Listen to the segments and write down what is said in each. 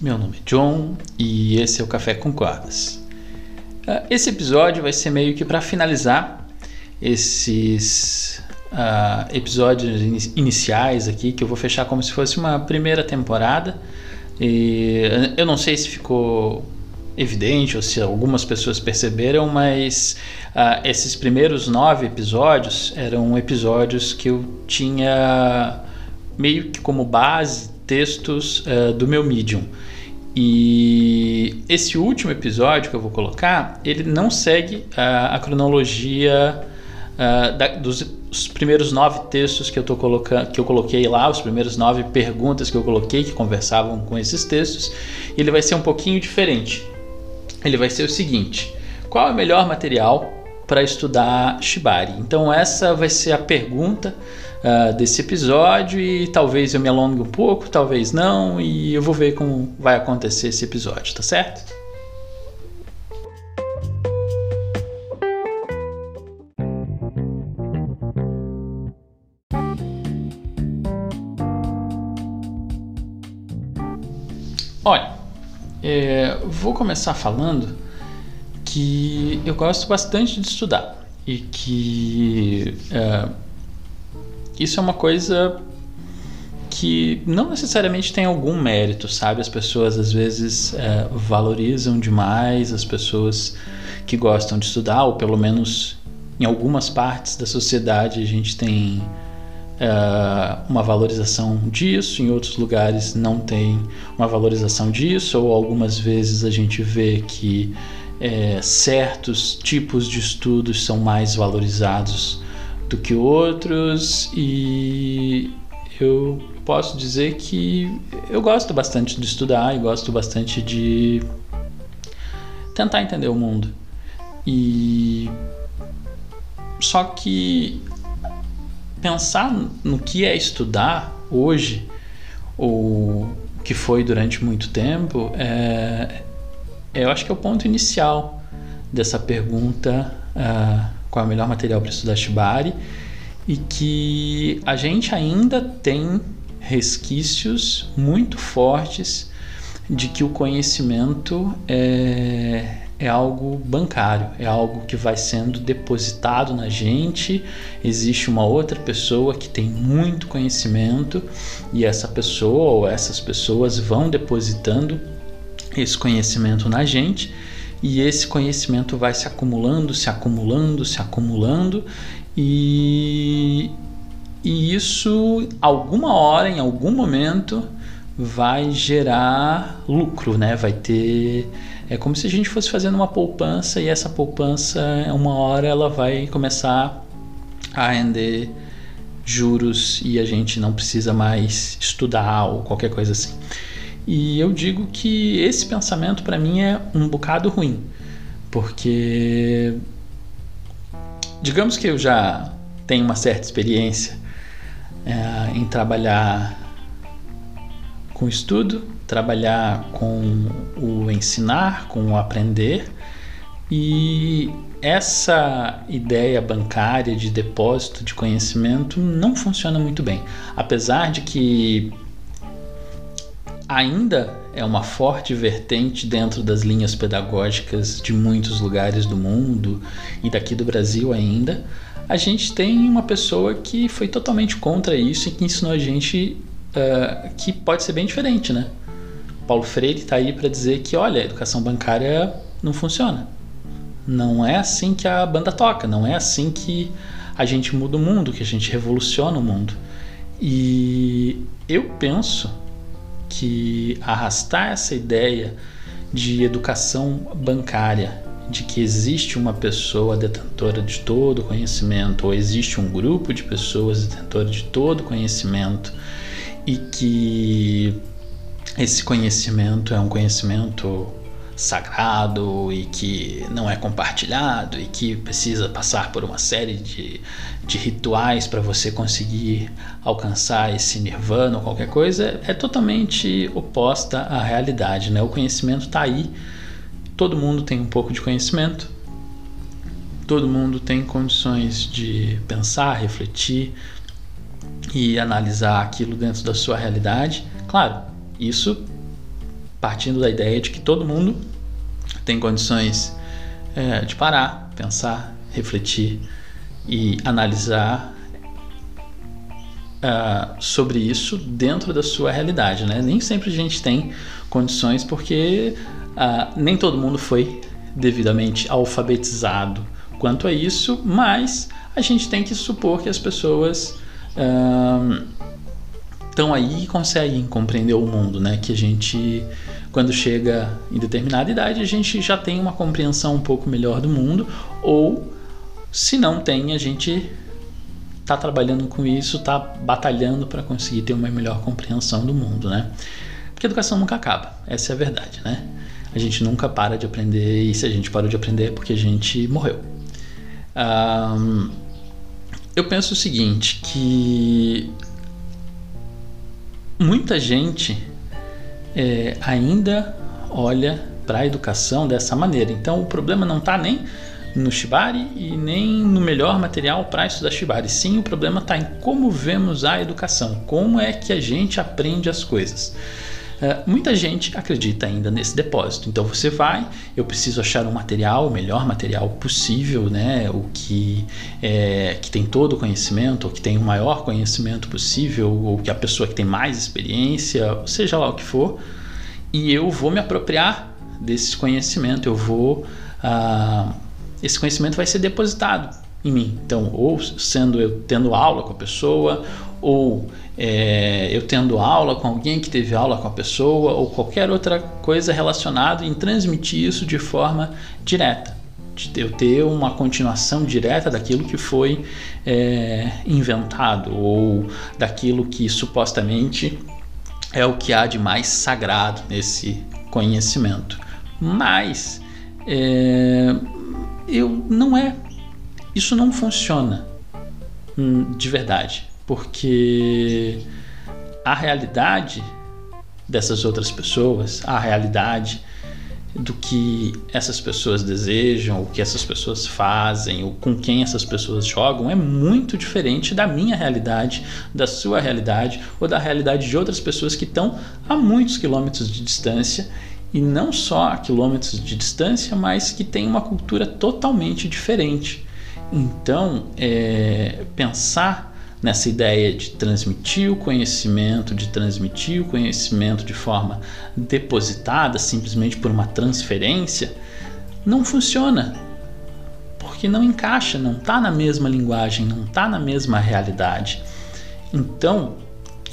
Meu nome é John e esse é o Café com Cordas. Ah, esse episódio vai ser meio que para finalizar esses uh, episódios in iniciais aqui, que eu vou fechar como se fosse uma primeira temporada. E eu não sei se ficou evidente ou se algumas pessoas perceberam, mas uh, esses primeiros nove episódios eram episódios que eu tinha meio que como base textos uh, do meu Medium. E esse último episódio que eu vou colocar, ele não segue a, a cronologia uh, da, dos primeiros nove textos que eu, tô colocando, que eu coloquei lá, os primeiros nove perguntas que eu coloquei que conversavam com esses textos. Ele vai ser um pouquinho diferente. Ele vai ser o seguinte: qual é o melhor material para estudar Shibari? Então, essa vai ser a pergunta uh, desse episódio e talvez eu me alongue um pouco, talvez não, e eu vou ver como vai acontecer esse episódio, tá certo? Olha, é, vou começar falando que eu gosto bastante de estudar e que é, isso é uma coisa que não necessariamente tem algum mérito, sabe? As pessoas às vezes é, valorizam demais as pessoas que gostam de estudar, ou pelo menos em algumas partes da sociedade a gente tem é, uma valorização disso, em outros lugares não tem uma valorização disso, ou algumas vezes a gente vê que é, certos tipos de estudos são mais valorizados do que outros e eu posso dizer que eu gosto bastante de estudar e gosto bastante de tentar entender o mundo. E só que pensar no que é estudar hoje ou que foi durante muito tempo é, eu acho que é o ponto inicial dessa pergunta uh, qual é o melhor material para estudar Shibari e que a gente ainda tem resquícios muito fortes de que o conhecimento é, é algo bancário, é algo que vai sendo depositado na gente. Existe uma outra pessoa que tem muito conhecimento e essa pessoa ou essas pessoas vão depositando esse conhecimento na gente e esse conhecimento vai se acumulando, se acumulando, se acumulando e, e isso alguma hora, em algum momento, vai gerar lucro, né? Vai ter é como se a gente fosse fazendo uma poupança e essa poupança, uma hora, ela vai começar a render juros e a gente não precisa mais estudar ou qualquer coisa assim. E eu digo que esse pensamento para mim é um bocado ruim, porque digamos que eu já tenho uma certa experiência é, em trabalhar com estudo, trabalhar com o ensinar, com o aprender. E essa ideia bancária de depósito de conhecimento não funciona muito bem. Apesar de que ainda é uma forte vertente dentro das linhas pedagógicas de muitos lugares do mundo e daqui do Brasil ainda, a gente tem uma pessoa que foi totalmente contra isso e que ensinou a gente uh, que pode ser bem diferente, né? Paulo Freire está aí para dizer que, olha, a educação bancária não funciona. Não é assim que a banda toca, não é assim que a gente muda o mundo, que a gente revoluciona o mundo. E eu penso que arrastar essa ideia de educação bancária, de que existe uma pessoa detentora de todo conhecimento, ou existe um grupo de pessoas detentoras de todo conhecimento, e que esse conhecimento é um conhecimento sagrado e que não é compartilhado e que precisa passar por uma série de, de rituais para você conseguir alcançar esse nirvana ou qualquer coisa, é totalmente oposta à realidade. Né? O conhecimento está aí, todo mundo tem um pouco de conhecimento, todo mundo tem condições de pensar, refletir e analisar aquilo dentro da sua realidade. Claro, isso partindo da ideia de que todo mundo tem condições é, de parar, pensar, refletir e analisar uh, sobre isso dentro da sua realidade. Né? Nem sempre a gente tem condições porque uh, nem todo mundo foi devidamente alfabetizado quanto a isso, mas a gente tem que supor que as pessoas estão uh, aí e conseguem compreender o mundo, né? Que a gente, quando chega em determinada idade, a gente já tem uma compreensão um pouco melhor do mundo, ou se não tem, a gente está trabalhando com isso, está batalhando para conseguir ter uma melhor compreensão do mundo, né? Porque a educação nunca acaba, essa é a verdade, né? A gente nunca para de aprender e se a gente parou de aprender é porque a gente morreu. Um, eu penso o seguinte, que muita gente é, ainda olha para a educação dessa maneira. Então o problema não está nem no Shibari e nem no melhor material para estudar Shibari. Sim, o problema está em como vemos a educação, como é que a gente aprende as coisas. Uh, muita gente acredita ainda nesse depósito. Então você vai, eu preciso achar um material, o melhor material possível, né? O que, é, que tem todo o conhecimento, ou que tem o maior conhecimento possível, ou que a pessoa que tem mais experiência, seja lá o que for, e eu vou me apropriar desse conhecimento, eu vou. Uh, esse conhecimento vai ser depositado em mim. Então, ou sendo eu tendo aula com a pessoa, ou é, eu tendo aula com alguém que teve aula com a pessoa, ou qualquer outra coisa relacionada em transmitir isso de forma direta. De eu ter uma continuação direta daquilo que foi é, inventado, ou daquilo que supostamente é o que há de mais sagrado nesse conhecimento. Mas é, eu não é. Isso não funciona hum, de verdade, porque a realidade dessas outras pessoas, a realidade do que essas pessoas desejam, o que essas pessoas fazem, ou com quem essas pessoas jogam, é muito diferente da minha realidade, da sua realidade ou da realidade de outras pessoas que estão a muitos quilômetros de distância e não só a quilômetros de distância, mas que tem uma cultura totalmente diferente. Então, é, pensar nessa ideia de transmitir o conhecimento, de transmitir o conhecimento de forma depositada, simplesmente por uma transferência, não funciona. Porque não encaixa, não está na mesma linguagem, não está na mesma realidade. Então,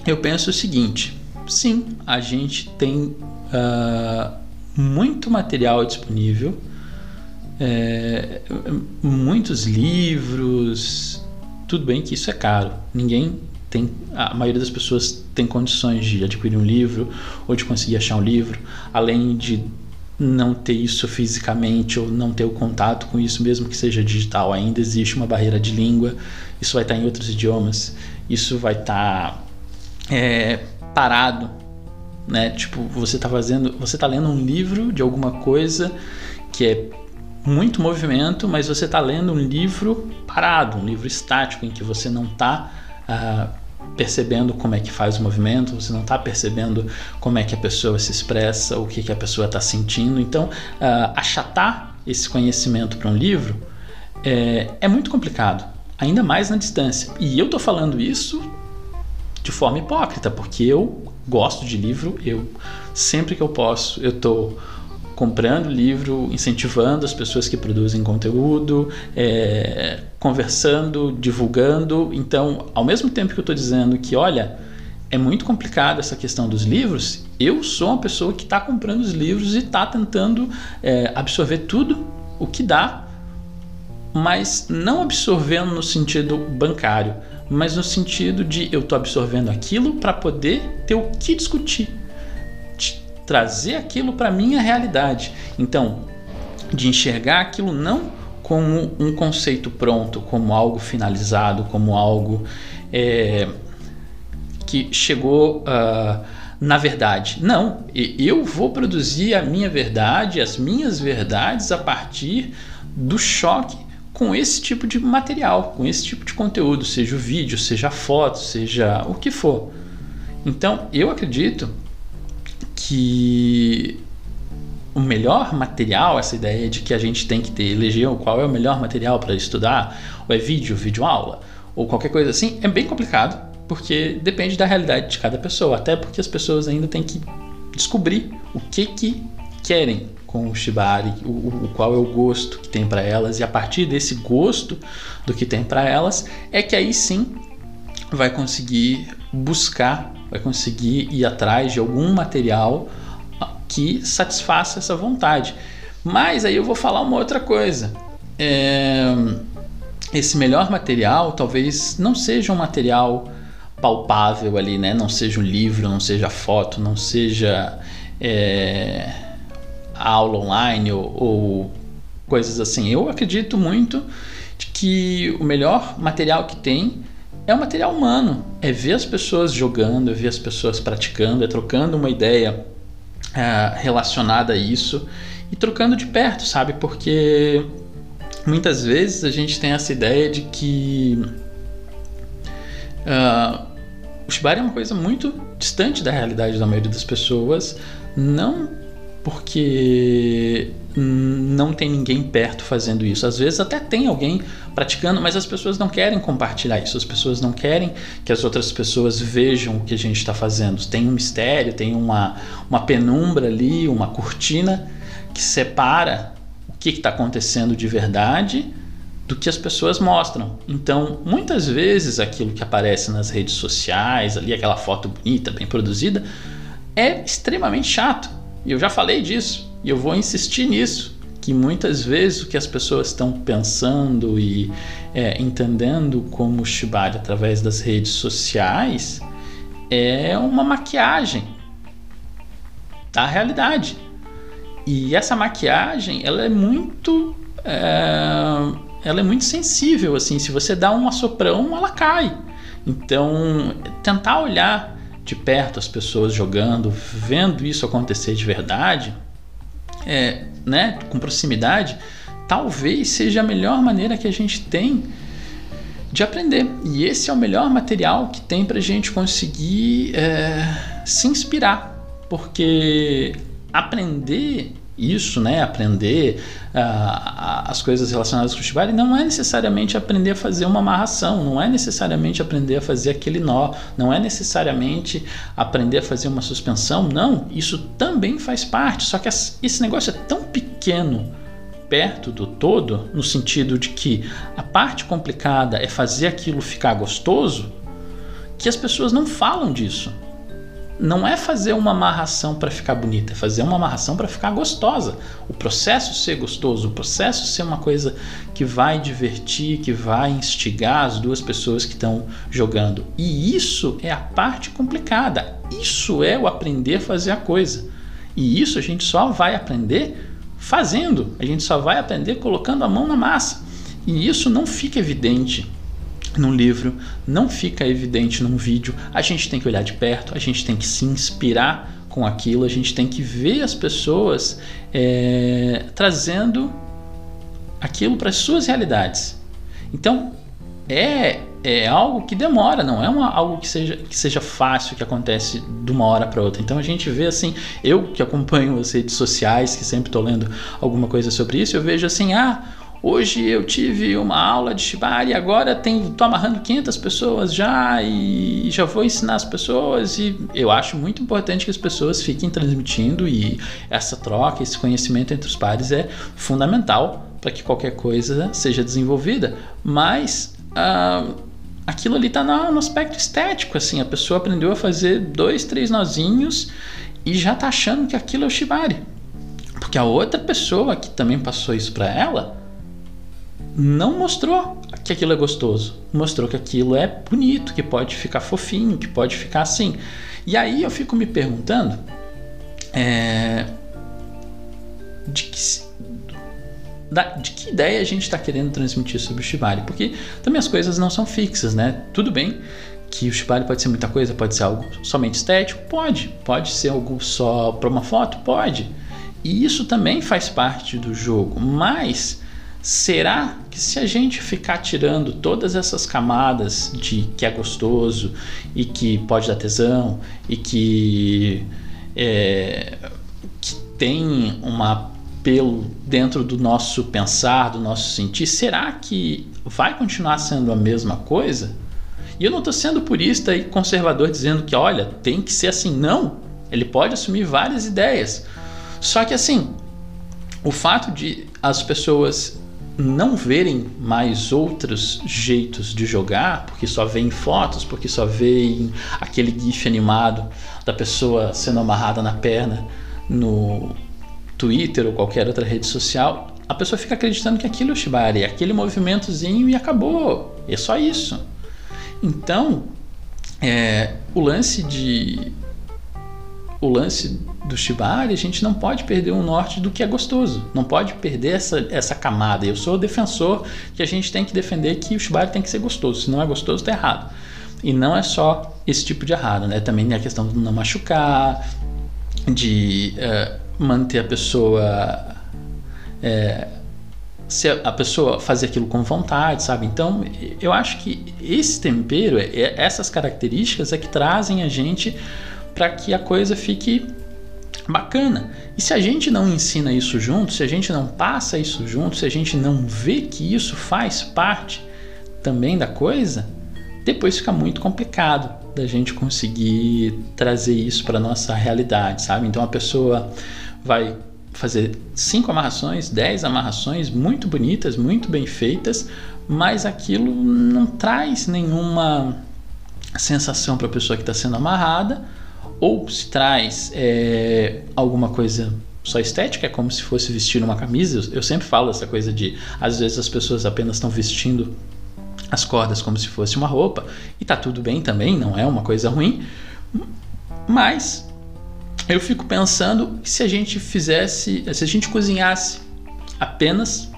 eu penso o seguinte: sim, a gente tem uh, muito material disponível, é, muitos livros. Tudo bem que isso é caro. Ninguém tem, a maioria das pessoas tem condições de adquirir um livro ou de conseguir achar um livro, além de não ter isso fisicamente ou não ter o contato com isso, mesmo que seja digital, ainda existe uma barreira de língua. Isso vai estar em outros idiomas. Isso vai estar é, parado né? Tipo, você está fazendo, você está lendo um livro de alguma coisa que é muito movimento, mas você está lendo um livro parado, um livro estático em que você não está uh, ah, percebendo como é que faz o movimento, você não está percebendo como é que a pessoa se expressa, o que, que a pessoa está sentindo. Então, uh, achatar esse conhecimento para um livro é, é muito complicado, ainda mais na distância. E eu estou falando isso de forma hipócrita, porque eu gosto de livro, eu sempre que eu posso, eu estou comprando livro, incentivando as pessoas que produzem conteúdo, é, conversando, divulgando. Então, ao mesmo tempo que eu estou dizendo que, olha, é muito complicado essa questão dos livros, eu sou uma pessoa que está comprando os livros e está tentando é, absorver tudo o que dá, mas não absorvendo no sentido bancário, mas no sentido de eu estou absorvendo aquilo para poder ter o que discutir, trazer aquilo para minha realidade. Então, de enxergar aquilo não como um conceito pronto, como algo finalizado, como algo é, que chegou uh, na verdade. Não, eu vou produzir a minha verdade, as minhas verdades a partir do choque com esse tipo de material, com esse tipo de conteúdo, seja o vídeo, seja a foto, seja o que for. Então, eu acredito que o melhor material, essa ideia de que a gente tem que ter, eleger qual é o melhor material para estudar, ou é vídeo, vídeo aula, ou qualquer coisa assim, é bem complicado, porque depende da realidade de cada pessoa, até porque as pessoas ainda têm que descobrir o que que querem com o shibari, o, o qual é o gosto que tem para elas e a partir desse gosto do que tem para elas é que aí sim vai conseguir buscar, vai conseguir ir atrás de algum material que satisfaça essa vontade. Mas aí eu vou falar uma outra coisa. É, esse melhor material talvez não seja um material palpável ali, né? Não seja um livro, não seja foto, não seja é, aula online ou, ou coisas assim. Eu acredito muito de que o melhor material que tem é o material humano. É ver as pessoas jogando, é ver as pessoas praticando, é trocando uma ideia é, relacionada a isso e trocando de perto, sabe? Porque muitas vezes a gente tem essa ideia de que uh, o Shibari é uma coisa muito distante da realidade da maioria das pessoas, não porque não tem ninguém perto fazendo isso. Às vezes até tem alguém praticando, mas as pessoas não querem compartilhar isso. As pessoas não querem que as outras pessoas vejam o que a gente está fazendo. Tem um mistério, tem uma, uma penumbra ali, uma cortina que separa o que está acontecendo de verdade do que as pessoas mostram. Então, muitas vezes aquilo que aparece nas redes sociais, ali aquela foto bonita, bem produzida, é extremamente chato e eu já falei disso e eu vou insistir nisso, que muitas vezes o que as pessoas estão pensando e é, entendendo como Shibari através das redes sociais é uma maquiagem da realidade. E essa maquiagem, ela é muito, é, ela é muito sensível, assim. Se você dá um assoprão, ela cai. Então, tentar olhar de perto as pessoas jogando, vendo isso acontecer de verdade, é, né, com proximidade, talvez seja a melhor maneira que a gente tem de aprender. E esse é o melhor material que tem para a gente conseguir é, se inspirar, porque aprender isso, né, aprender uh, as coisas relacionadas com o shibari, não é necessariamente aprender a fazer uma amarração, não é necessariamente aprender a fazer aquele nó, não é necessariamente aprender a fazer uma suspensão, não, isso também faz parte, só que esse negócio é tão pequeno perto do todo, no sentido de que a parte complicada é fazer aquilo ficar gostoso, que as pessoas não falam disso não é fazer uma amarração para ficar bonita, é fazer uma amarração para ficar gostosa. O processo ser gostoso, o processo ser uma coisa que vai divertir, que vai instigar as duas pessoas que estão jogando. E isso é a parte complicada. Isso é o aprender a fazer a coisa. E isso a gente só vai aprender fazendo. A gente só vai aprender colocando a mão na massa. E isso não fica evidente num livro, não fica evidente num vídeo. A gente tem que olhar de perto, a gente tem que se inspirar com aquilo, a gente tem que ver as pessoas é, trazendo aquilo para as suas realidades. Então, é, é algo que demora, não é uma, algo que seja, que seja fácil, que acontece de uma hora para outra. Então a gente vê assim, eu que acompanho as redes sociais, que sempre estou lendo alguma coisa sobre isso, eu vejo assim, ah, Hoje eu tive uma aula de Shibari, agora estou amarrando 500 pessoas já e já vou ensinar as pessoas. E eu acho muito importante que as pessoas fiquem transmitindo e essa troca, esse conhecimento entre os pares é fundamental para que qualquer coisa seja desenvolvida. Mas ah, aquilo ali está no aspecto estético, assim, a pessoa aprendeu a fazer dois, três nozinhos e já está achando que aquilo é o Shibari. Porque a outra pessoa que também passou isso para ela não mostrou que aquilo é gostoso, mostrou que aquilo é bonito, que pode ficar fofinho, que pode ficar assim. E aí eu fico me perguntando é, de, que, de que ideia a gente está querendo transmitir sobre o Shibari, porque também as coisas não são fixas, né? Tudo bem que o Shibari pode ser muita coisa, pode ser algo somente estético, pode, pode ser algo só para uma foto, pode. E isso também faz parte do jogo, mas Será que se a gente ficar tirando todas essas camadas de que é gostoso e que pode dar tesão e que é, que tem um apelo dentro do nosso pensar, do nosso sentir, será que vai continuar sendo a mesma coisa? E eu não estou sendo purista e conservador dizendo que, olha, tem que ser assim. Não. Ele pode assumir várias ideias. Só que assim, o fato de as pessoas não verem mais outros jeitos de jogar, porque só veem fotos, porque só veem aquele gif animado da pessoa sendo amarrada na perna no Twitter ou qualquer outra rede social, a pessoa fica acreditando que aquilo é o Shibari, aquele movimentozinho e acabou. É só isso. Então, é, o lance de o lance do Shibari, a gente não pode perder o norte do que é gostoso. Não pode perder essa, essa camada. Eu sou defensor que a gente tem que defender que o Shibari tem que ser gostoso. Se não é gostoso, está errado. E não é só esse tipo de errado, né? Também a questão de não machucar, de uh, manter a pessoa. É, se a pessoa fazer aquilo com vontade, sabe? Então, eu acho que esse tempero, é, essas características é que trazem a gente para que a coisa fique bacana. E se a gente não ensina isso junto, se a gente não passa isso junto, se a gente não vê que isso faz parte também da coisa, depois fica muito complicado da gente conseguir trazer isso para nossa realidade, sabe? Então a pessoa vai fazer cinco amarrações, dez amarrações muito bonitas, muito bem feitas, mas aquilo não traz nenhuma sensação para a pessoa que está sendo amarrada ou se traz é, alguma coisa só estética, é como se fosse vestir uma camisa. Eu sempre falo essa coisa de às vezes as pessoas apenas estão vestindo as cordas como se fosse uma roupa e tá tudo bem também, não é uma coisa ruim. Mas eu fico pensando se a gente fizesse, se a gente cozinhasse apenas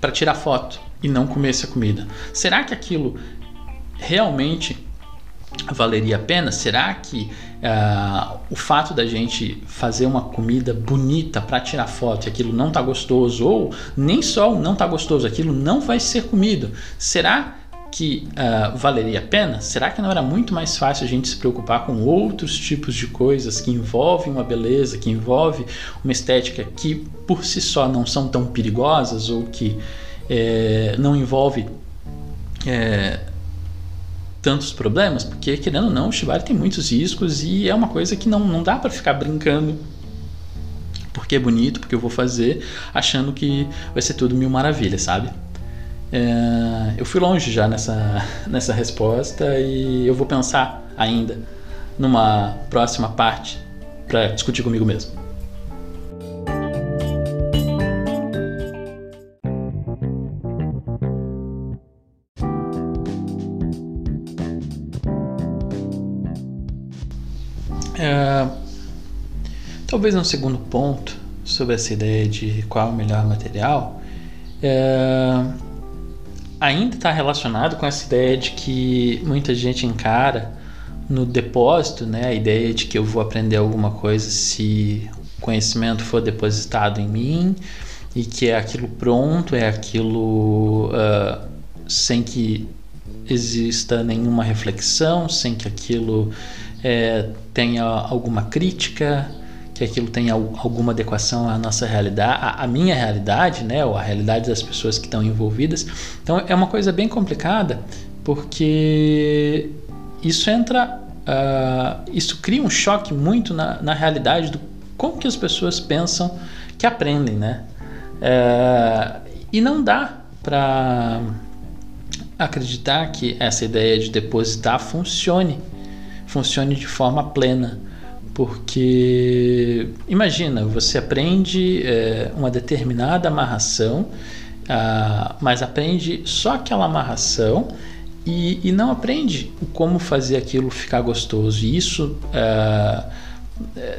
para tirar foto e não comesse a comida, será que aquilo realmente valeria a pena? Será que uh, o fato da gente fazer uma comida bonita para tirar foto e aquilo não tá gostoso, ou nem só não tá gostoso, aquilo não vai ser comido, será que uh, valeria a pena? Será que não era muito mais fácil a gente se preocupar com outros tipos de coisas que envolvem uma beleza, que envolve uma estética que por si só não são tão perigosas ou que é, não envolve é, tantos problemas, porque querendo ou não, o Shibari tem muitos riscos e é uma coisa que não, não dá para ficar brincando porque é bonito, porque eu vou fazer, achando que vai ser tudo mil maravilhas, sabe? É, eu fui longe já nessa, nessa resposta e eu vou pensar ainda numa próxima parte para discutir comigo mesmo. Talvez um segundo ponto sobre essa ideia de qual é o melhor material é, ainda está relacionado com essa ideia de que muita gente encara no depósito, né, a ideia de que eu vou aprender alguma coisa se o conhecimento for depositado em mim e que é aquilo pronto, é aquilo uh, sem que exista nenhuma reflexão, sem que aquilo é, tenha alguma crítica, que aquilo tenha alguma adequação à nossa realidade, à, minha realidade, né, ou à realidade das pessoas que estão envolvidas. Então é uma coisa bem complicada, porque isso entra, uh, isso cria um choque muito na, na realidade do como que as pessoas pensam que aprendem, né? Uh, e não dá para acreditar que essa ideia de depositar funcione funcione de forma plena. Porque imagina, você aprende é, uma determinada amarração, ah, mas aprende só aquela amarração e, e, não aprende como fazer aquilo ficar gostoso. E isso ah,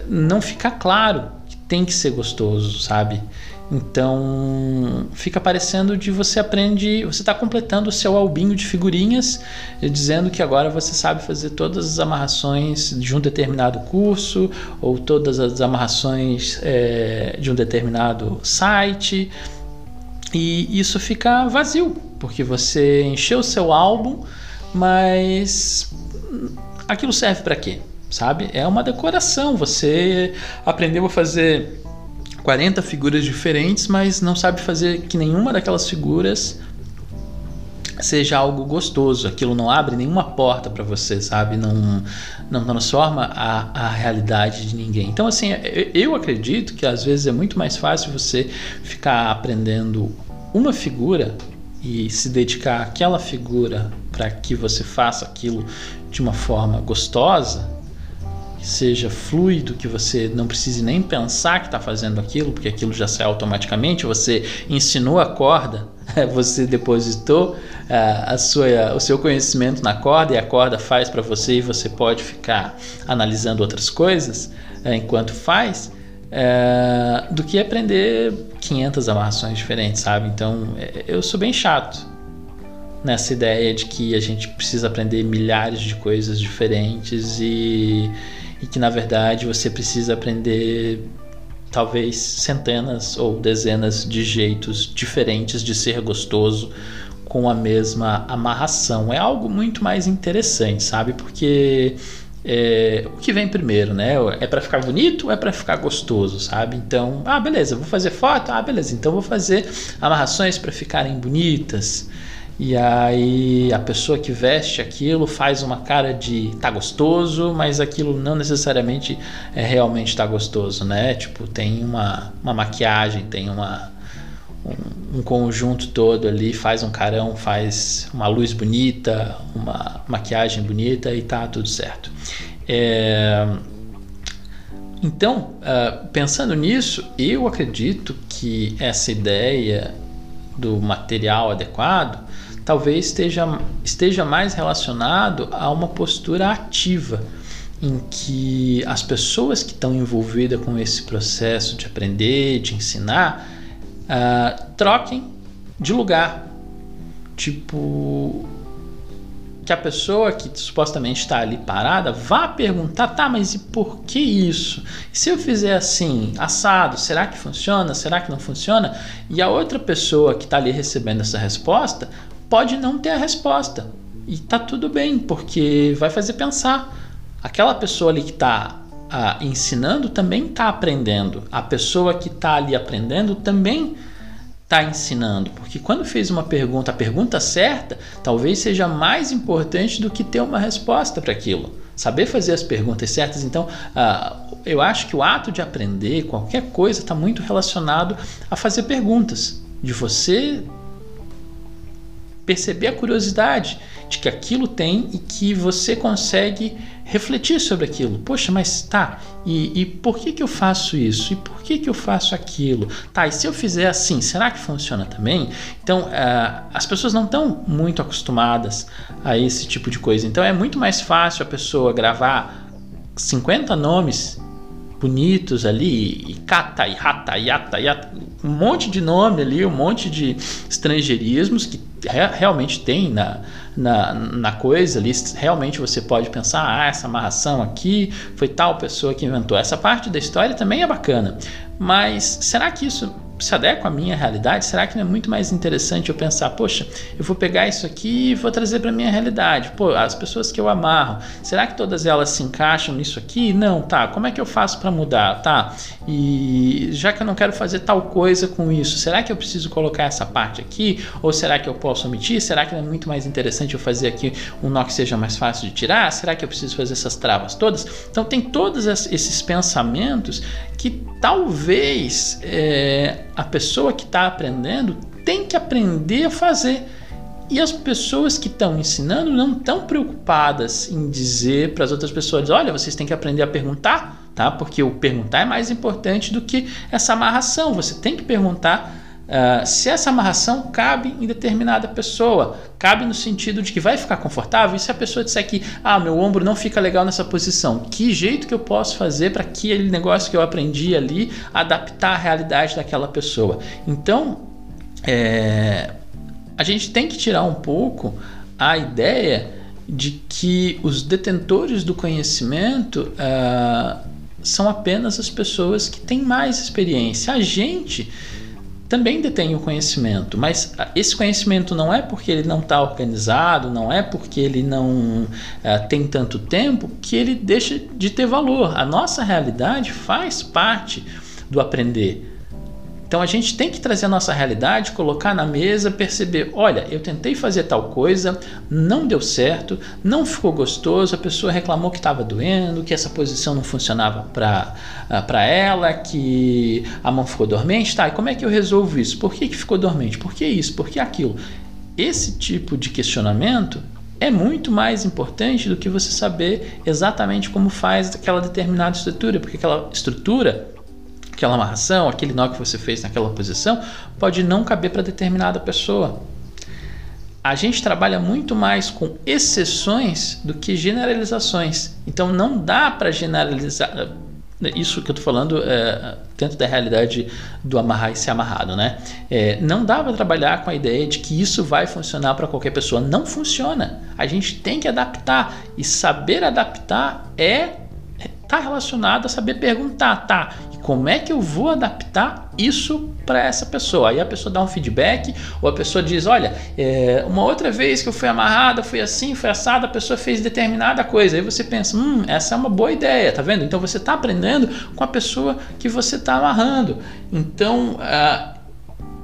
não fica claro que tem que ser gostoso, sabe? Então fica parecendo de você aprende, você está completando o seu albinho de figurinhas, dizendo que agora você sabe fazer todas as amarrações de um determinado curso ou todas as amarrações é, de um determinado site. E isso fica vazio, porque você encheu o seu álbum, mas aquilo serve para quê? sabe? É uma decoração. Você aprendeu a fazer 40 figuras diferentes, mas não sabe fazer que nenhuma daquelas figuras seja algo gostoso. Aquilo não abre nenhuma porta para você, sabe? Não, não transforma a, a realidade de ninguém. Então, assim, eu acredito que às vezes é muito mais fácil você ficar aprendendo uma figura e se dedicar àquela figura para que você faça aquilo de uma forma gostosa, que seja fluido, que você não precise nem pensar que está fazendo aquilo, porque aquilo já sai automaticamente. Você ensinou a corda, você depositou uh, a sua, o seu conhecimento na corda e a corda faz para você e você pode ficar analisando outras coisas uh, enquanto faz. Uh, do que aprender 500 amarrações diferentes, sabe? Então eu sou bem chato nessa ideia de que a gente precisa aprender milhares de coisas diferentes e, e que na verdade você precisa aprender talvez centenas ou dezenas de jeitos diferentes de ser gostoso com a mesma amarração. É algo muito mais interessante, sabe? Porque é, o que vem primeiro, né? É para ficar bonito ou é para ficar gostoso, sabe? Então, ah, beleza, vou fazer foto, ah, beleza, então vou fazer amarrações para ficarem bonitas. E aí a pessoa que veste aquilo faz uma cara de tá gostoso, mas aquilo não necessariamente é realmente tá gostoso, né? Tipo, tem uma, uma maquiagem, tem uma um, um conjunto todo ali, faz um carão, faz uma luz bonita, uma maquiagem bonita e tá tudo certo. É, então, uh, pensando nisso, eu acredito que essa ideia do material adequado talvez esteja, esteja mais relacionado a uma postura ativa, em que as pessoas que estão envolvidas com esse processo de aprender, de ensinar, uh, troquem de lugar. Tipo, que a pessoa que supostamente está ali parada vá perguntar, tá, mas e por que isso? E se eu fizer assim, assado, será que funciona? Será que não funciona? E a outra pessoa que está ali recebendo essa resposta pode não ter a resposta. E tá tudo bem, porque vai fazer pensar. Aquela pessoa ali que está ah, ensinando também está aprendendo. A pessoa que está ali aprendendo também está ensinando. Porque quando fez uma pergunta, a pergunta certa talvez seja mais importante do que ter uma resposta para aquilo. Saber fazer as perguntas certas. Então, ah, eu acho que o ato de aprender qualquer coisa está muito relacionado a fazer perguntas. De você perceber a curiosidade de que aquilo tem e que você consegue refletir sobre aquilo. Poxa, mas tá, e, e, por que, que eu faço isso? E por que, que eu faço aquilo? Tá, e se eu fizer assim, será que funciona também? Então, uh, as pessoas não estão muito acostumadas a esse tipo de coisa. Então, é muito mais fácil a pessoa gravar 50 nomes bonitos ali, e kata, e rata, yata, yata, um monte de nome ali, um monte de estrangeirismos que realmente tem na, na, na coisa ali, realmente você pode pensar, ah, essa amarração aqui foi tal pessoa que inventou. Essa parte da história também é bacana, mas será que isso se adequa à minha realidade? Será que não é muito mais interessante eu pensar, poxa, eu vou pegar isso aqui e vou trazer para minha realidade? Pô, as pessoas que eu amarro, será que todas elas se encaixam nisso aqui? Não, tá. Como é que eu faço para mudar? Tá. E já que eu não quero fazer tal coisa com isso, será que eu preciso colocar essa parte aqui? Ou será que eu posso omitir? Será que não é muito mais interessante eu fazer aqui um nó que seja mais fácil de tirar? Será que eu preciso fazer essas travas todas? Então tem todos esses pensamentos que talvez é, a pessoa que está aprendendo tem que aprender a fazer. E as pessoas que estão ensinando não estão preocupadas em dizer para as outras pessoas: olha, vocês têm que aprender a perguntar, tá? Porque o perguntar é mais importante do que essa amarração. Você tem que perguntar uh, se essa amarração cabe em determinada pessoa. Cabe no sentido de que vai ficar confortável. E se a pessoa disser que, ah, meu ombro não fica legal nessa posição, que jeito que eu posso fazer para aquele negócio que eu aprendi ali adaptar à realidade daquela pessoa? Então, é, a gente tem que tirar um pouco a ideia de que os detentores do conhecimento uh, são apenas as pessoas que têm mais experiência. A gente também detém o conhecimento, mas ah, esse conhecimento não é porque ele não está organizado, não é porque ele não uh, tem tanto tempo que ele deixa de ter valor. A nossa realidade faz parte do aprender. Então a gente tem que trazer a nossa realidade, colocar na mesa, perceber: olha, eu tentei fazer tal coisa, não deu certo, não ficou gostoso, a pessoa reclamou que estava doendo, que essa posição não funcionava para uh, ela, que a mão ficou dormente. Tá, e como é que eu resolvo isso? Por que, que ficou dormente? Por que isso? Por que aquilo? Esse tipo de questionamento é muito mais importante do que você saber exatamente como faz aquela determinada estrutura, porque aquela estrutura aquela amarração, aquele nó que você fez naquela posição, pode não caber para determinada pessoa. A gente trabalha muito mais com exceções do que generalizações. Então não dá para generalizar. Isso que eu estou falando é, dentro da realidade do amarrar e ser amarrado, né? É, não dá para trabalhar com a ideia de que isso vai funcionar para qualquer pessoa. Não funciona. A gente tem que adaptar e saber adaptar é está relacionado a saber perguntar, tá? Como é que eu vou adaptar isso para essa pessoa? Aí a pessoa dá um feedback, ou a pessoa diz: olha, é, uma outra vez que eu fui amarrada, foi assim, foi assada, a pessoa fez determinada coisa. Aí você pensa: hum, essa é uma boa ideia, tá vendo? Então você está aprendendo com a pessoa que você está amarrando. Então, uh,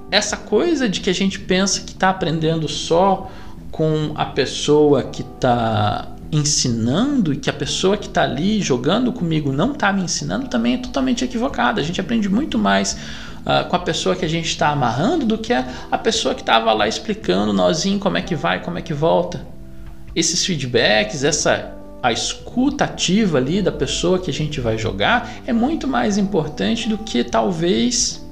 essa coisa de que a gente pensa que está aprendendo só com a pessoa que está ensinando e que a pessoa que está ali jogando comigo não está me ensinando também é totalmente equivocada. A gente aprende muito mais uh, com a pessoa que a gente está amarrando do que a, a pessoa que estava lá explicando nozinho como é que vai, como é que volta. Esses feedbacks, essa a escuta ativa ali da pessoa que a gente vai jogar é muito mais importante do que talvez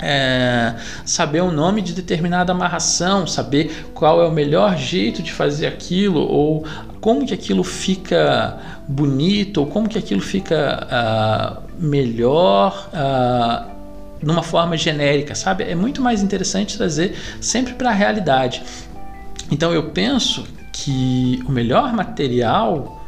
é, saber o nome de determinada amarração, saber qual é o melhor jeito de fazer aquilo, ou como que aquilo fica bonito, ou como que aquilo fica uh, melhor uh, numa forma genérica, sabe? É muito mais interessante trazer sempre para a realidade. Então eu penso que o melhor material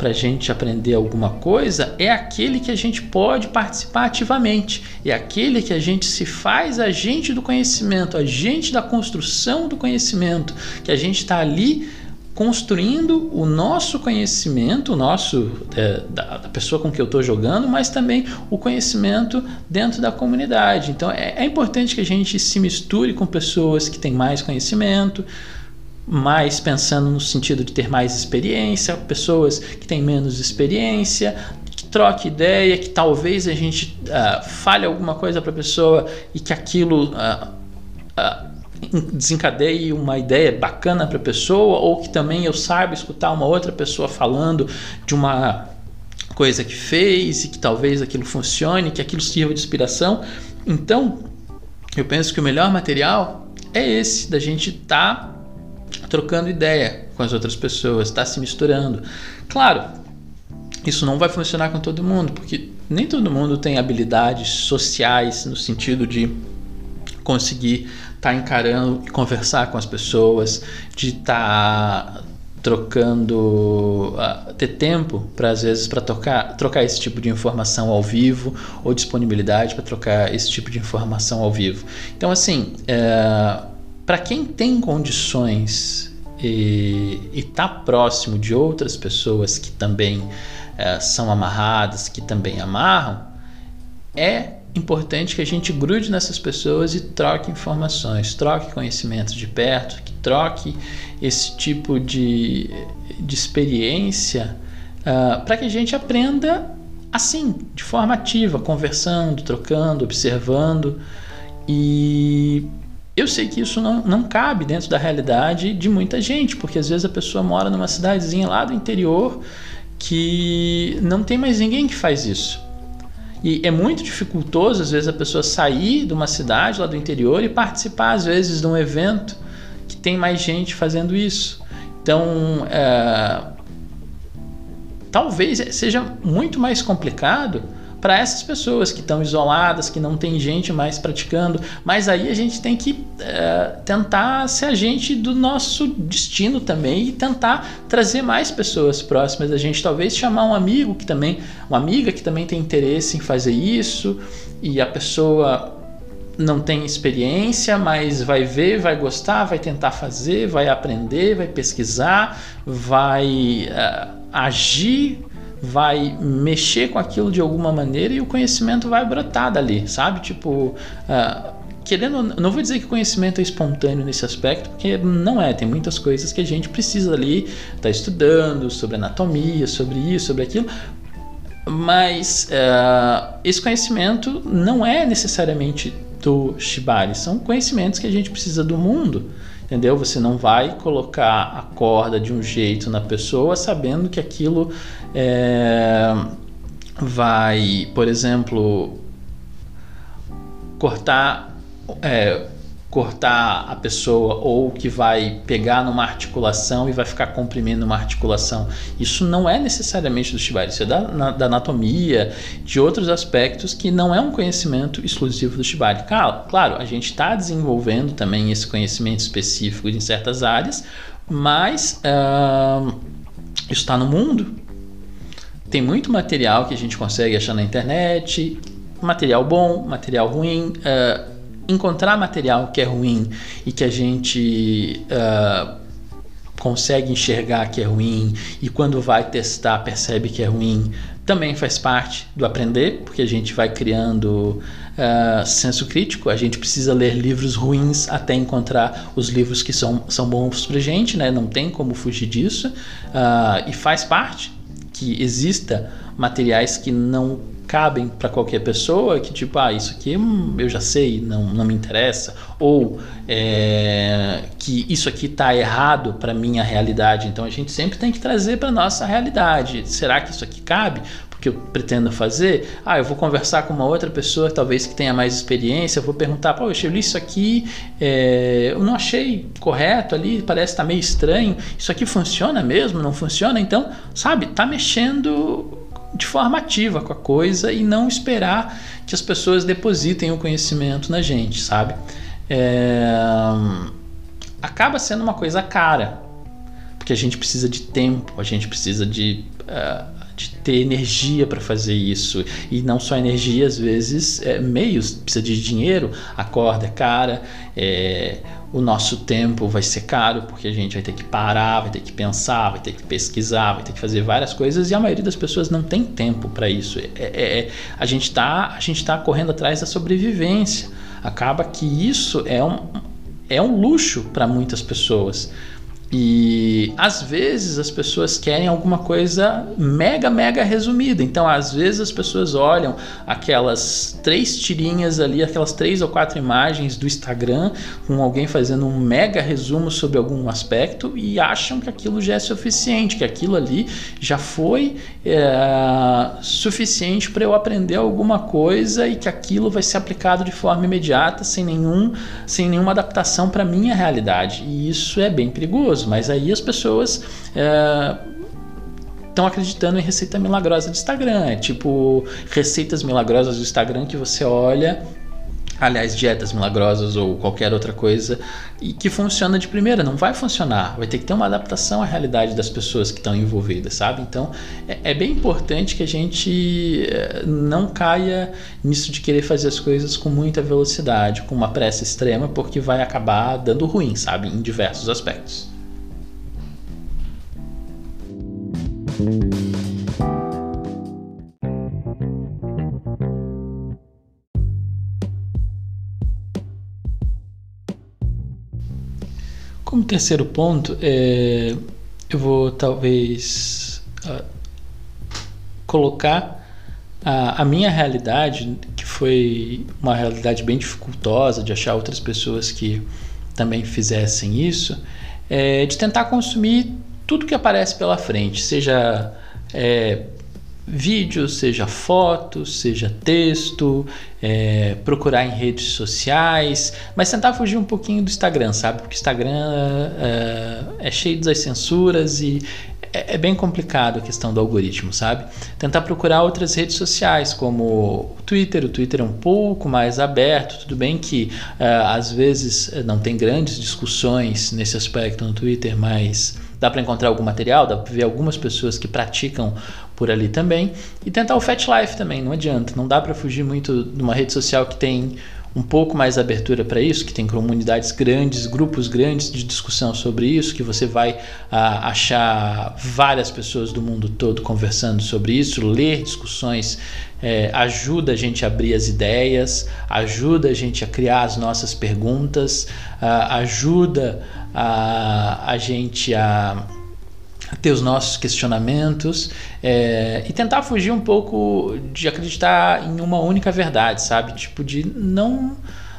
para a gente aprender alguma coisa é aquele que a gente pode participar ativamente, é aquele que a gente se faz agente do conhecimento, agente da construção do conhecimento, que a gente está ali construindo o nosso conhecimento, o nosso é, da, da, pessoa com que eu estou jogando, mas também o conhecimento dentro da comunidade. Então é, é importante que a gente se misture com pessoas que têm mais conhecimento, mais pensando no sentido de ter mais experiência, pessoas que têm menos experiência, que troque ideia, que talvez a gente uh, fale alguma coisa para a pessoa e que aquilo uh, uh, desencadeie uma ideia bacana para a pessoa, ou que também eu saiba escutar uma outra pessoa falando de uma coisa que fez e que talvez aquilo funcione, que aquilo sirva de inspiração. Então, eu penso que o melhor material é esse, da gente estar tá trocando ideia com as outras pessoas, está se misturando. Claro, isso não vai funcionar com todo mundo, porque nem todo mundo tem habilidades sociais no sentido de conseguir estar tá encarando e conversar com as pessoas, de estar tá trocando, uh, ter tempo para às vezes para trocar, trocar esse tipo de informação ao vivo ou disponibilidade para trocar esse tipo de informação ao vivo. Então assim, uh, para quem tem condições e está próximo de outras pessoas que também é, são amarradas, que também amarram, é importante que a gente grude nessas pessoas e troque informações, troque conhecimentos de perto, que troque esse tipo de, de experiência uh, para que a gente aprenda assim, de forma ativa, conversando, trocando, observando e eu sei que isso não, não cabe dentro da realidade de muita gente, porque às vezes a pessoa mora numa cidadezinha lá do interior que não tem mais ninguém que faz isso. E é muito dificultoso, às vezes, a pessoa sair de uma cidade lá do interior e participar, às vezes, de um evento que tem mais gente fazendo isso. Então, é, talvez seja muito mais complicado para essas pessoas que estão isoladas, que não tem gente mais praticando. Mas aí a gente tem que é, tentar ser agente do nosso destino também e tentar trazer mais pessoas próximas da gente. Talvez chamar um amigo que também, uma amiga que também tem interesse em fazer isso e a pessoa não tem experiência, mas vai ver, vai gostar, vai tentar fazer, vai aprender, vai pesquisar, vai uh, agir, vai mexer com aquilo de alguma maneira e o conhecimento vai brotar dali, sabe? Tipo, uh, querendo, não vou dizer que conhecimento é espontâneo nesse aspecto, porque não é. Tem muitas coisas que a gente precisa ali estar tá estudando sobre anatomia, sobre isso, sobre aquilo, mas uh, esse conhecimento não é necessariamente do Shibari, são conhecimentos que a gente precisa do mundo, entendeu? Você não vai colocar a corda de um jeito na pessoa sabendo que aquilo é, vai, por exemplo, cortar é, cortar a pessoa ou que vai pegar numa articulação e vai ficar comprimindo uma articulação. Isso não é necessariamente do Shibari, isso é da, na, da anatomia, de outros aspectos que não é um conhecimento exclusivo do Shibari. Claro, a gente está desenvolvendo também esse conhecimento específico em certas áreas, mas uh, isso está no mundo. Tem muito material que a gente consegue achar na internet, material bom, material ruim. Uh, encontrar material que é ruim e que a gente uh, consegue enxergar que é ruim e quando vai testar percebe que é ruim, também faz parte do aprender, porque a gente vai criando uh, senso crítico. A gente precisa ler livros ruins até encontrar os livros que são, são bons para gente, né? Não tem como fugir disso. Uh, e faz parte que exista materiais que não cabem para qualquer pessoa, que tipo, ah, isso aqui hum, eu já sei, não, não me interessa, ou é, que isso aqui está errado para minha realidade. Então a gente sempre tem que trazer para nossa realidade. Será que isso aqui cabe? Que eu pretendo fazer, ah, eu vou conversar com uma outra pessoa, talvez que tenha mais experiência, eu vou perguntar, poxa, eu li isso aqui, é, eu não achei correto ali, parece estar tá meio estranho, isso aqui funciona mesmo, não funciona? Então, sabe, tá mexendo de forma ativa com a coisa e não esperar que as pessoas depositem o conhecimento na gente, sabe? É... Acaba sendo uma coisa cara, porque a gente precisa de tempo, a gente precisa de, uh, de ter energia para fazer isso e não só energia, às vezes é, meios, precisa de dinheiro, a corda é cara, é, o nosso tempo vai ser caro, porque a gente vai ter que parar, vai ter que pensar, vai ter que pesquisar, vai ter que fazer várias coisas e a maioria das pessoas não tem tempo para isso. É, é, é a gente está tá correndo atrás da sobrevivência. Acaba que isso é um, é um luxo para muitas pessoas. E às vezes as pessoas querem alguma coisa mega, mega resumida. Então, às vezes as pessoas olham aquelas três tirinhas ali, aquelas três ou quatro imagens do Instagram, com alguém fazendo um mega resumo sobre algum aspecto e acham que aquilo já é suficiente, que aquilo ali já foi é, suficiente para eu aprender alguma coisa e que aquilo vai ser aplicado de forma imediata, sem, nenhum, sem nenhuma adaptação para minha realidade. E isso é bem perigoso mas aí as pessoas estão é, acreditando em receita milagrosa do Instagram. É tipo receitas milagrosas do Instagram que você olha aliás, dietas milagrosas ou qualquer outra coisa, e que funciona de primeira. Não vai funcionar, vai ter que ter uma adaptação à realidade das pessoas que estão envolvidas, sabe? Então é, é bem importante que a gente é, não caia nisso de querer fazer as coisas com muita velocidade, com uma pressa extrema, porque vai acabar dando ruim, sabe? Em diversos aspectos. Como terceiro ponto, é, eu vou talvez uh, colocar a, a, minha realidade, que foi uma realidade bem dificultosa de achar outras pessoas que também fizessem isso, é, de tentar consumir tudo que aparece pela frente, seja é, vídeo, seja foto, seja texto, é, procurar em redes sociais, mas tentar fugir um pouquinho do Instagram, sabe? Porque o Instagram é, é cheio das censuras e é, é, bem complicado a questão do algoritmo, sabe? Tentar procurar outras redes sociais, como o Twitter. O Twitter é um pouco mais aberto, tudo bem que é, às vezes não tem grandes discussões nesse aspecto no Twitter, mas dá para encontrar algum material, dá para ver algumas pessoas que praticam por ali também. E tentar o Fat Life também, não adianta, não dá para fugir muito de uma rede social que tem um pouco mais abertura para isso, que tem comunidades grandes, grupos grandes de discussão sobre isso, que você vai ah, achar várias pessoas do mundo todo conversando sobre isso, ler discussões é, ajuda a gente a abrir as ideias, ajuda a gente a criar as nossas perguntas, ah, ajuda a, a gente a ter os nossos questionamentos é, e tentar fugir um pouco de acreditar em uma única verdade, sabe? Tipo, de não,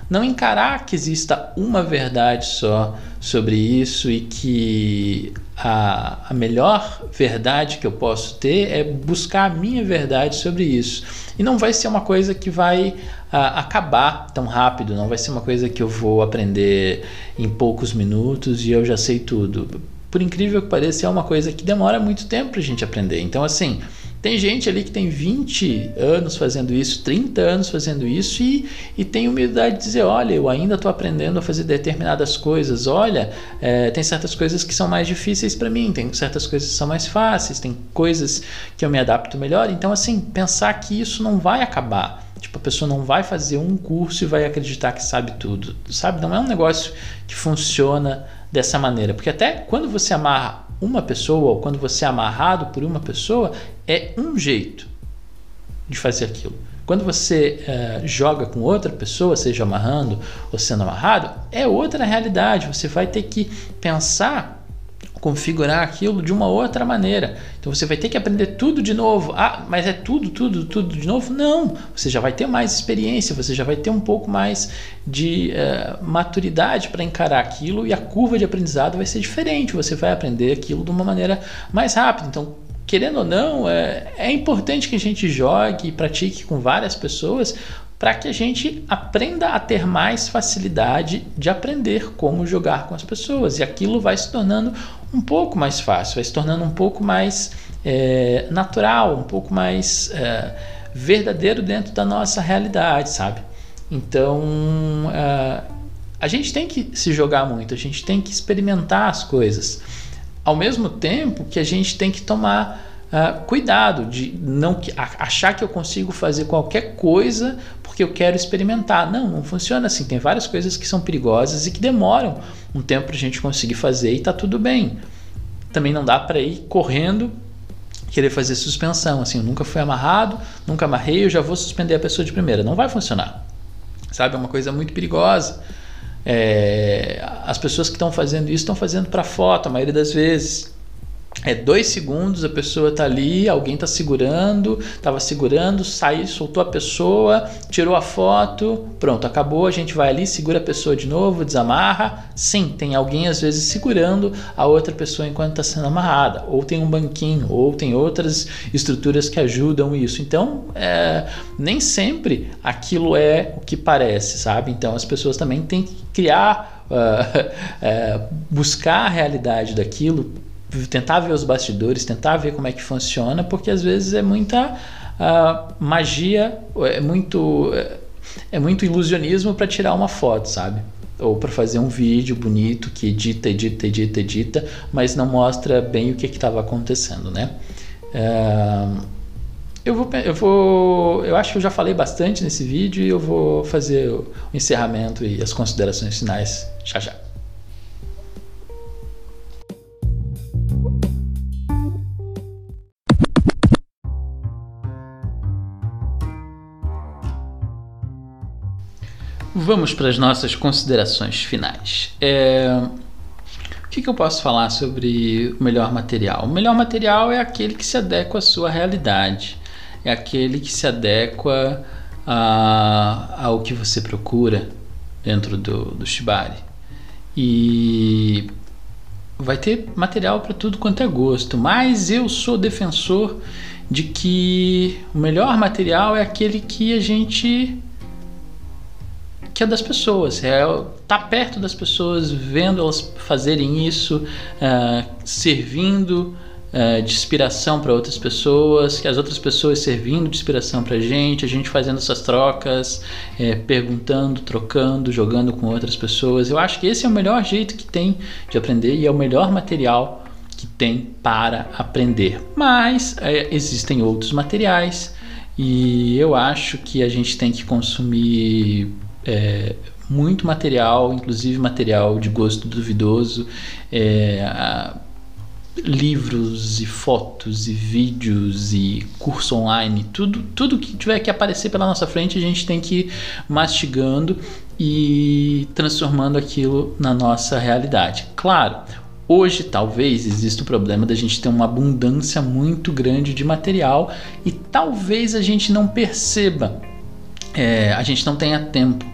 não encarar que exista uma verdade só sobre isso e que a, a melhor verdade que eu posso ter é buscar a minha verdade sobre isso. E não vai ser uma coisa que vai acabar tão rápido, não vai ser uma coisa que eu vou aprender em poucos minutos e eu já sei tudo por incrível que pareça, é uma coisa que demora muito tempo para a gente aprender. Então, assim, tem gente ali que tem 20 anos fazendo isso, 30 anos fazendo isso e, e tem humildade de dizer: olha, eu ainda estou aprendendo a fazer determinadas coisas. Olha, é, tem certas coisas que são mais difíceis para mim, tem certas coisas que são mais fáceis, tem coisas que eu me adapto melhor. Então, assim, pensar que isso não vai acabar. Tipo, a pessoa não vai fazer um curso e vai acreditar que sabe tudo, sabe? Não é um negócio que funciona dessa maneira. Porque até quando você amarra uma pessoa, ou quando você é amarrado por uma pessoa, é um jeito de fazer aquilo. Quando você uh, joga com outra pessoa, seja amarrando ou sendo amarrado, é outra realidade. Você vai ter que pensar configurar aquilo de uma outra maneira. Então você vai ter que aprender tudo de novo. Ah, mas é tudo, tudo, tudo de novo? Não. Você já vai ter mais experiência, você já vai ter um pouco mais de uh, maturidade para encarar aquilo e a curva de aprendizado vai ser diferente. Você vai aprender aquilo de uma maneira mais rápida. Então, querendo ou não, é, é importante que a gente jogue e pratique com várias pessoas para que a gente aprenda a ter mais facilidade de aprender como jogar com as pessoas. E aquilo vai se tornando um pouco mais fácil, vai se tornando um pouco mais é, natural, um pouco mais é, verdadeiro dentro da nossa realidade, sabe? Então é, a gente tem que se jogar muito, a gente tem que experimentar as coisas, ao mesmo tempo que a gente tem que tomar Uh, cuidado de não achar que eu consigo fazer qualquer coisa porque eu quero experimentar. Não, não funciona assim. Tem várias coisas que são perigosas e que demoram um tempo para a gente conseguir fazer e está tudo bem. Também não dá para ir correndo querer fazer suspensão. Assim, eu nunca fui amarrado, nunca amarrei, eu já vou suspender a pessoa de primeira. Não vai funcionar. Sabe? É uma coisa muito perigosa. É, as pessoas que estão fazendo isso estão fazendo para foto, a maioria das vezes é dois segundos, a pessoa está ali, alguém está segurando, estava segurando, saiu, soltou a pessoa, tirou a foto, pronto, acabou, a gente vai ali, segura a pessoa de novo, desamarra. Sim, tem alguém às vezes segurando a outra pessoa enquanto está sendo amarrada, ou tem um banquinho, ou tem outras estruturas que ajudam isso. Então, é, nem sempre aquilo é o que parece, sabe? Então, as pessoas também têm que criar, uh, buscar a realidade daquilo tentar ver os bastidores, tentar ver como é que funciona, porque às vezes é muita uh, magia, é muito, é muito ilusionismo para tirar uma foto, sabe? Ou para fazer um vídeo bonito que edita, edita, edita, edita, mas não mostra bem o que estava acontecendo, né? Uh, eu vou, eu vou, eu acho que eu já falei bastante nesse vídeo e eu vou fazer o encerramento e as considerações finais já já. Vamos para as nossas considerações finais. É... O que, que, eu posso falar sobre o melhor material? O melhor material é aquele que se adequa à sua realidade, é aquele que se adequa a, ao que você procura dentro do, do Shibari. E vai ter material para tudo quanto é gosto, mas eu sou defensor de que o melhor material é aquele que a gente que é das pessoas, é tá perto das pessoas, vendo elas fazerem isso, uh, servindo uh, de inspiração para outras pessoas, que as outras pessoas servindo de inspiração para a gente, a gente fazendo essas trocas, é, perguntando, trocando, jogando com outras pessoas. Eu acho que esse é o melhor jeito que tem de aprender e é o melhor material que tem para aprender. Mas é, existem outros materiais e eu acho que a gente tem que consumir é, muito material, inclusive material de gosto duvidoso, é, a, livros e fotos e vídeos e curso online, tudo, tudo que tiver que aparecer pela nossa frente, a gente tem que ir mastigando e transformando aquilo na nossa realidade. Claro, Hoje, talvez, exista o problema da gente ter uma abundância muito grande de material e talvez a gente não perceba, é, a gente não tenha tempo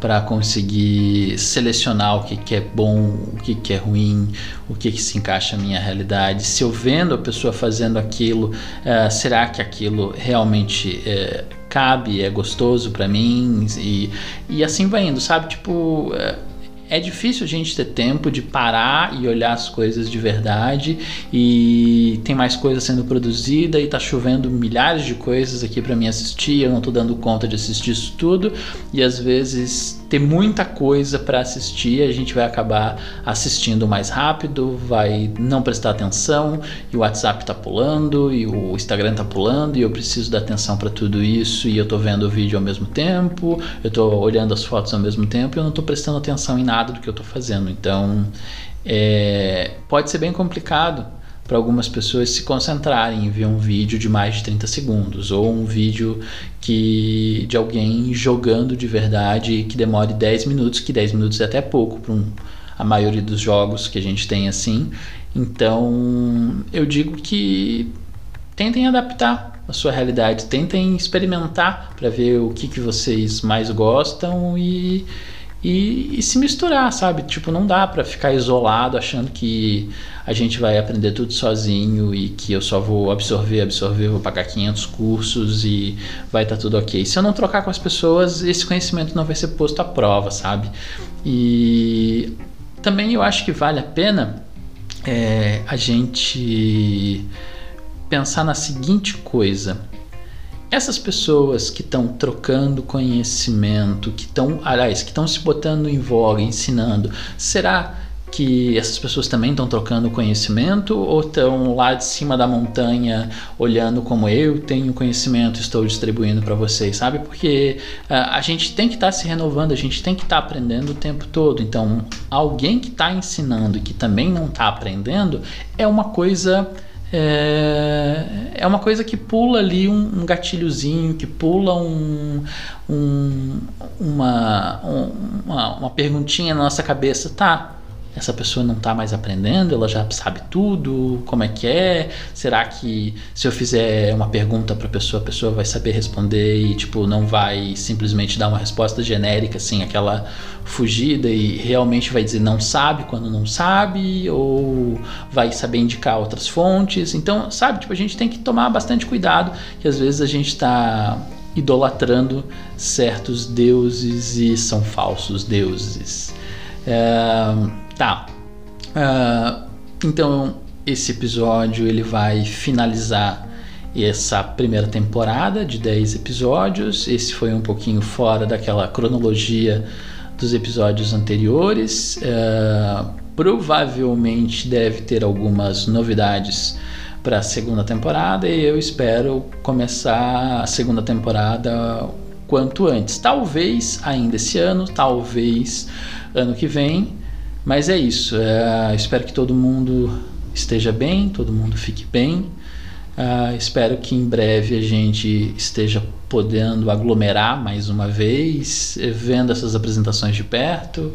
para conseguir selecionar o que, que é bom, o que, que é ruim, o que, que se encaixa na minha realidade. Se eu vendo a pessoa fazendo aquilo, uh, será que aquilo realmente uh, cabe, é gostoso para mim? E, e assim vai indo, sabe? Tipo. Uh, é difícil a gente ter tempo de parar e olhar as coisas de verdade e tem mais coisa sendo produzida e tá chovendo milhares de coisas aqui para mim assistir, eu não tô dando conta de assistir isso tudo e às vezes ter muita coisa para assistir, a gente vai acabar assistindo mais rápido, vai não prestar atenção e o WhatsApp tá pulando e o Instagram tá pulando e eu preciso dar atenção para tudo isso e eu tô vendo o vídeo ao mesmo tempo, eu tô olhando as fotos ao mesmo tempo e eu não tô prestando atenção em nada do que eu tô fazendo. Então, é, pode ser bem complicado para algumas pessoas se concentrarem em ver um vídeo de mais de 30 segundos ou um vídeo que de alguém jogando de verdade que demore 10 minutos, que 10 minutos é até pouco para um, a maioria dos jogos que a gente tem assim. Então, eu digo que tentem adaptar a sua realidade, tentem experimentar para ver o que, que vocês mais gostam e e, e, se misturar, sabe? Tipo, não dá para ficar isolado achando que a gente vai aprender tudo sozinho e que eu só vou absorver, absorver, vou pagar 500 cursos e vai estar tá tudo ok. Se eu não trocar com as pessoas, esse conhecimento não vai ser posto à prova, sabe? E também eu acho que vale a pena é, a gente pensar na seguinte coisa essas pessoas que estão trocando conhecimento, que estão, aliás, que estão se botando em voga, ensinando, será que essas pessoas também estão trocando conhecimento ou estão lá de cima da montanha olhando como eu tenho conhecimento estou distribuindo para vocês, sabe? Porque uh, a gente tem que estar tá se renovando, a gente tem que estar tá aprendendo o tempo todo. Então, alguém que está ensinando e que também não está aprendendo é uma coisa é, é uma coisa que pula ali um, um gatilhozinho, que pula um, um, uma, uma, uma perguntinha na nossa cabeça, tá? Essa pessoa não está mais aprendendo, ela já sabe tudo, como é que é? Será que se eu fizer uma pergunta para a pessoa, a pessoa vai saber responder e tipo não vai simplesmente dar uma resposta genérica assim, aquela fugida e realmente vai dizer não sabe quando não sabe ou vai saber indicar outras fontes? Então, sabe, tipo a gente tem que tomar bastante cuidado que às vezes a gente está idolatrando certos deuses e são falsos deuses. É, Tá. Uh, então esse episódio ele vai finalizar essa primeira temporada de 10 episódios. Esse foi um pouquinho fora daquela cronologia dos episódios anteriores. Uh, provavelmente deve ter algumas novidades para a segunda temporada e eu espero começar a segunda temporada quanto antes. Talvez ainda esse ano, talvez ano que vem. Mas é isso. É, espero que todo mundo esteja bem, todo mundo fique bem. Uh, espero que em breve a gente esteja podendo aglomerar mais uma vez, eh, vendo essas apresentações de perto,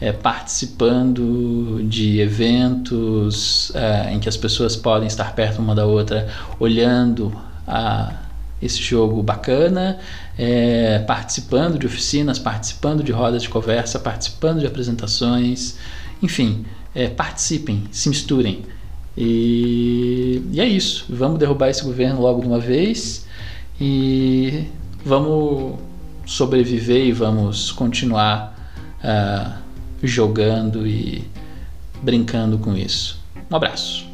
é, participando de eventos é, em que as pessoas podem estar perto uma da outra, olhando a esse jogo bacana, é, participando de oficinas, participando de rodas de conversa, participando de apresentações, enfim, é, participem, se misturem. E, e, é isso. Vamos derrubar esse governo logo de uma vez e vamos sobreviver e vamos continuar uh, jogando e brincando com isso. Um abraço.